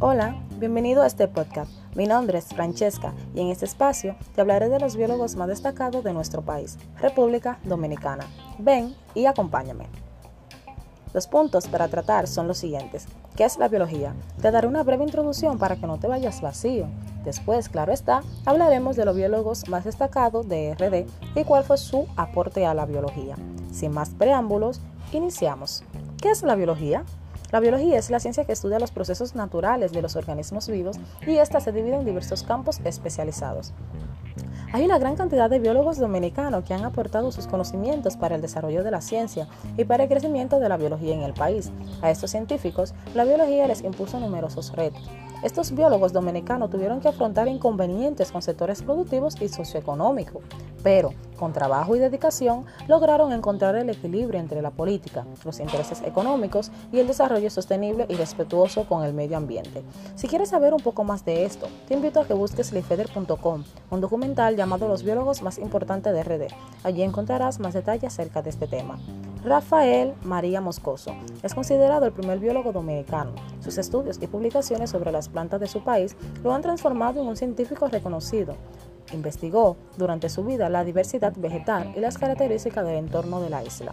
Hola, bienvenido a este podcast. Mi nombre es Francesca y en este espacio te hablaré de los biólogos más destacados de nuestro país, República Dominicana. Ven y acompáñame. Los puntos para tratar son los siguientes. ¿Qué es la biología? Te daré una breve introducción para que no te vayas vacío. Después, claro está, hablaremos de los biólogos más destacados de RD y cuál fue su aporte a la biología. Sin más preámbulos, iniciamos. ¿Qué es la biología? La biología es la ciencia que estudia los procesos naturales de los organismos vivos y esta se divide en diversos campos especializados. Hay una gran cantidad de biólogos dominicanos que han aportado sus conocimientos para el desarrollo de la ciencia y para el crecimiento de la biología en el país. A estos científicos, la biología les impuso numerosos retos. Estos biólogos dominicanos tuvieron que afrontar inconvenientes con sectores productivos y socioeconómicos, pero con trabajo y dedicación lograron encontrar el equilibrio entre la política, los intereses económicos y el desarrollo sostenible y respetuoso con el medio ambiente. Si quieres saber un poco más de esto, te invito a que busques lifeder.com, un documental llamado Los biólogos más importantes de RD. Allí encontrarás más detalles acerca de este tema. Rafael María Moscoso es considerado el primer biólogo dominicano. Sus estudios y publicaciones sobre las plantas de su país lo han transformado en un científico reconocido. Investigó durante su vida la diversidad vegetal y las características del entorno de la isla.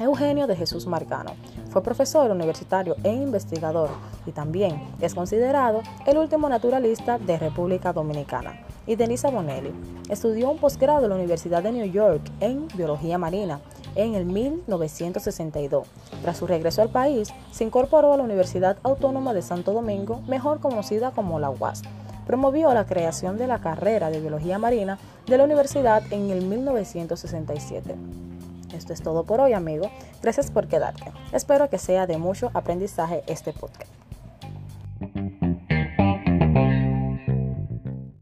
Eugenio de Jesús Marcano fue profesor universitario e investigador y también es considerado el último naturalista de República Dominicana. Y Denisa Bonelli estudió un posgrado en la Universidad de New York en biología marina en el 1962. Tras su regreso al país, se incorporó a la Universidad Autónoma de Santo Domingo, mejor conocida como la UAS promovió la creación de la carrera de Biología Marina de la universidad en el 1967. Esto es todo por hoy, amigo. Gracias por quedarte. Espero que sea de mucho aprendizaje este podcast.